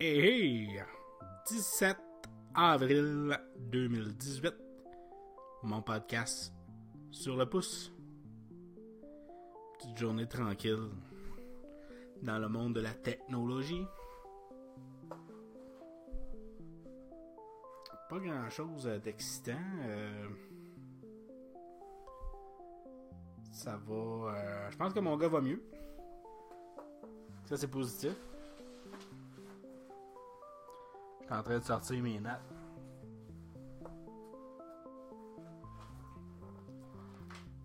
Hey, hey! 17 avril 2018, mon podcast sur le pouce. Petite journée tranquille dans le monde de la technologie. Pas grand chose d'excitant. euh, ça va. euh, je pense que mon gars va mieux. Ça, c'est positif. En train de sortir mes notes.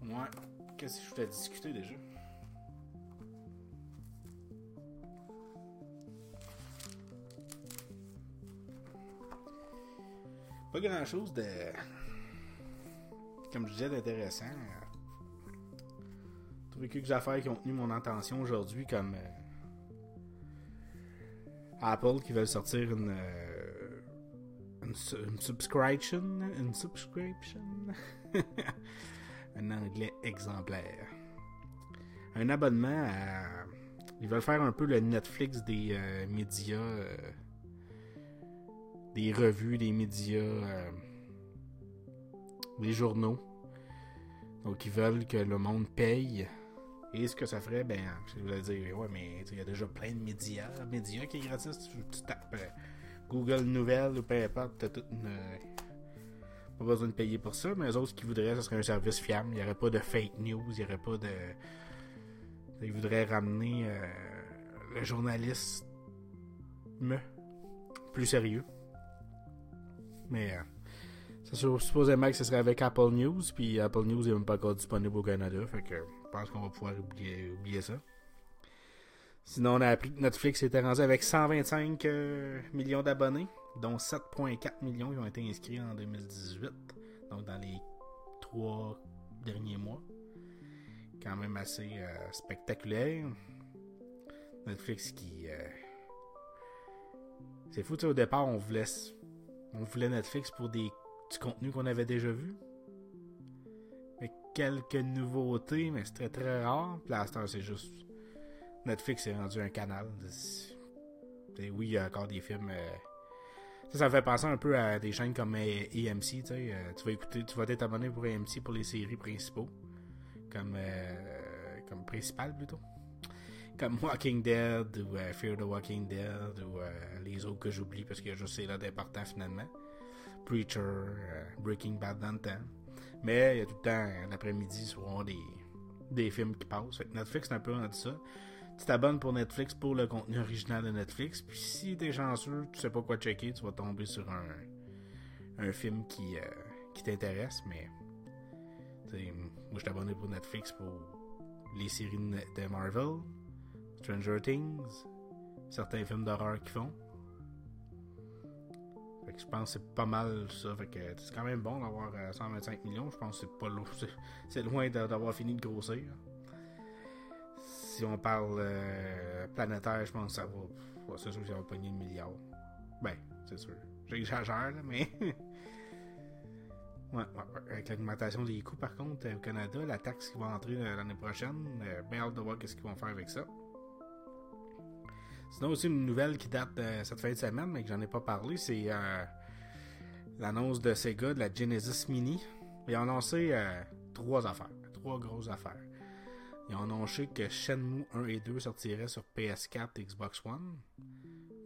Ouais. Qu'est-ce que je voulais discuter déjà? Pas grand chose de. Comme je disais, d'intéressant. Trouvé quelques affaires qui ont tenu mon attention aujourd'hui, comme. euh, Apple qui veulent sortir une, euh, une, su- une subscription, une subscription, un anglais exemplaire, un abonnement ils veulent faire un peu le Netflix des euh, médias, euh, des revues, des médias, des journaux. Donc ils veulent que le monde paye et ce que ça ferait, ben, je voulais dire, ouais, mais il y a déjà plein de médias, médias qui est gratis. Tu, tapes euh, Google Nouvelles ou peu importe, t'as toute une. euh, pas besoin de payer pour ça, mais les autres qu'ils voudraient, ce serait un service fiable. Il n'y aurait pas de fake news, il n'y aurait pas de. Ils voudraient ramener euh, le journaliste plus sérieux. Mais sûr, supposément que ce serait avec Apple News, puis Apple News n'est même pas encore disponible au Canada, fait que pense qu'on va pouvoir oublier, ça. Sinon, on a appris que Netflix était rendu avec 125 euh, millions d'abonnés, dont 7,4 millions qui ont été inscrits en 2018, donc dans les trois derniers mois. Quand même assez euh, spectaculaire. Netflix qui... euh, C'est fou, tu sais, au départ, on voulait, on voulait Netflix pour des du contenu qu'on avait déjà vu. Quelques nouveautés, mais c'est très très rare. Heure, c'est juste. Netflix est rendu un canal. Oui, il y a encore des films. euh, Ça, me fait penser un peu à des chaînes comme euh, AMC. Euh, tu vas écouter, tu vas être abonné pour AMC pour les séries principaux. Comme, euh, comme principal plutôt. Comme Walking Dead ou Fear the Walking Dead ou les autres que j'oublie parce que je sais là d'important finalement. Preacher, Breaking Bad dans. Mais il y a tout le temps, l'après-midi, souvent des, des films qui passent. Netflix, c'est un peu rendu ça. Tu t'abonnes pour Netflix pour le contenu original de Netflix. Puis si t'es chanceux, tu sais pas quoi checker, tu vas tomber sur un, un film qui, euh, qui t'intéresse. Mais moi, je suis abonné pour Netflix pour les séries de Marvel, Stranger Things, certains films d'horreur qu'ils font. Je pense que c'est pas mal ça. Fait que c'est quand même bon d'avoir euh, 125 millions. Je pense que c'est pas loin. c'est- loin d'a- d'avoir fini de grossir. Si on parle euh, planétaire, je pense que ça va. c'est sûr que ça va pogner le milliard. Ben, c'est sûr. J'exagère, là, mais. Ouais. Avec l'augmentation des coûts, par contre, euh, au Canada, la taxe qui va entrer euh, l'année prochaine, euh, bien hâte de voir qu'est-ce qu'ils vont faire avec ça. Sinon, aussi, une nouvelle qui date de cette fin de semaine, mais que j'en ai pas parlé, c'est euh, l'annonce de Sega de la Genesis Mini. Ils ont annoncé euh, trois affaires, trois grosses affaires. Ils ont annoncé que Shenmue 1 et 2 sortiraient sur PS4 et Xbox One.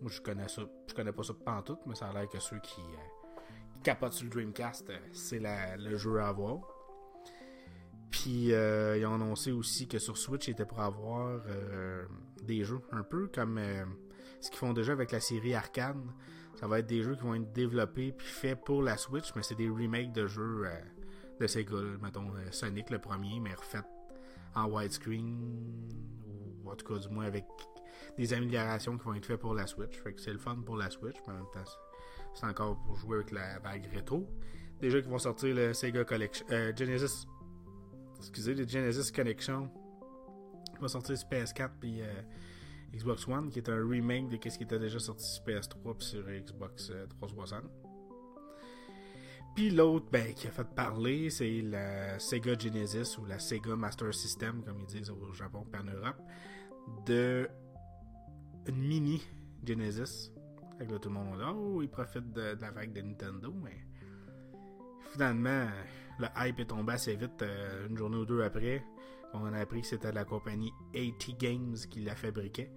Moi, je connais ça, je connais pas ça pantoute, mais ça a l'air que ceux qui, euh, qui capotent sur le Dreamcast, c'est le jeu à avoir. Puis euh, ils ont annoncé aussi que sur Switch, ils étaient pour avoir euh, des jeux, un peu comme euh, ce qu'ils font déjà avec la série Arcade. Ça va être des jeux qui vont être développés puis faits pour la Switch, mais c'est des remakes de jeux de Sega. Mettons Sonic le premier, mais refait en widescreen, ou en tout cas du moins avec des améliorations qui vont être faites pour la Switch. Fait que c'est le fun pour la Switch, mais en même temps, c'est- encore pour jouer avec la vague rétro. Des jeux qui vont sortir le Sega Collection, Genesis excusez, le Genesis Connection va sortir sur PS4 puis euh, Xbox One, qui est un remake de ce qui était déjà sorti sur PS3 puis sur Xbox euh, 360. Puis l'autre, ben, qui a fait parler, c'est la Sega Genesis ou la Sega Master System, comme ils disent au Japon et en Europe, de une mini Genesis Fait que là, tout le monde Oh, ils profitent de, la vague de Nintendo, mais finalement, le hype est tombé assez vite euh, une journée ou deux après. On a appris que c'était la compagnie AT Games qui la fabriquait.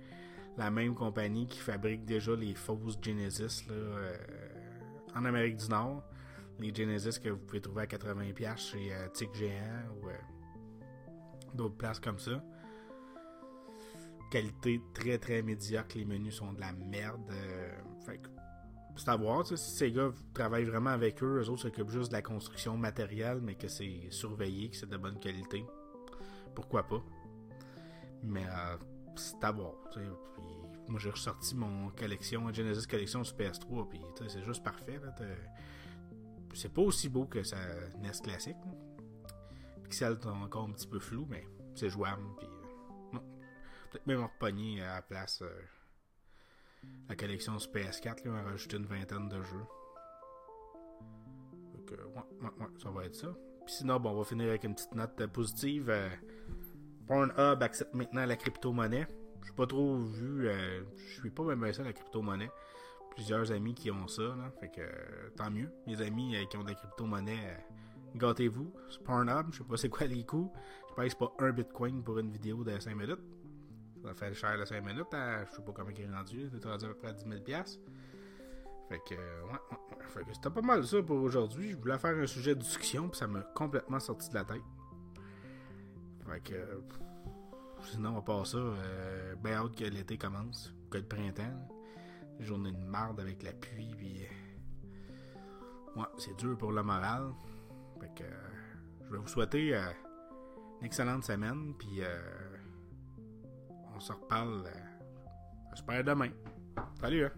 La même compagnie qui fabrique déjà les fausses Genesis là, en Amérique du Nord. Les Genesis que vous pouvez trouver à 80$ chez euh, Tic Géant ou euh, d'autres places comme ça. Qualité très très médiocre, les menus sont de la merde. Euh, fait c'est à voir, si ces gars travaillent vraiment avec eux, eux autres s'occupent juste de la construction matérielle, mais que c'est surveillé, que c'est de bonne qualité. Pourquoi pas? Mais c'est à voir. moi j'ai ressorti mon collection, Genesis Collection sur PS3, puis c'est juste parfait. C'est pas aussi beau que sa NES classique. Les pixels sont encore un petit peu flou, mais c'est jouable. Euh, peut-être même repogner à la place euh, la collection sur PS4, là, on va rajouter une vingtaine de jeux. Donc, euh, ça va être ça. Puis sinon, bon, on va finir avec une petite note positive. Pornhub accepte maintenant la crypto-monnaie. Je suis pas trop vu, je suis pas même ça la crypto-monnaie plusieurs amis qui ont ça, là. Fait que euh, tant mieux. Mes amis euh, qui ont de la crypto-monnaie, euh, gâtez-vous. Pornhub, je sais pas c'est quoi les coûts. Je pense que c'est pas un bitcoin pour une vidéo de 5 minutes. Ça faire cher de 5 minutes je sais pas comment il est rendu. C'est rendu à peu près à 10 000 Fait que, ouais, Fait que c'était pas mal ça pour aujourd'hui. Je voulais faire un sujet de discussion, puis ça m'a complètement sorti de la tête. Fait que, sinon, à part ça, euh, ben hâte que l'été commence, que le printemps journée de marde avec la pluie, puis. Ouais, c'est dur pour le moral. Fait que. je vais vous souhaiter euh, une excellente semaine, puis. Euh, on se reparle. Euh, j'espère demain. Salut, hein?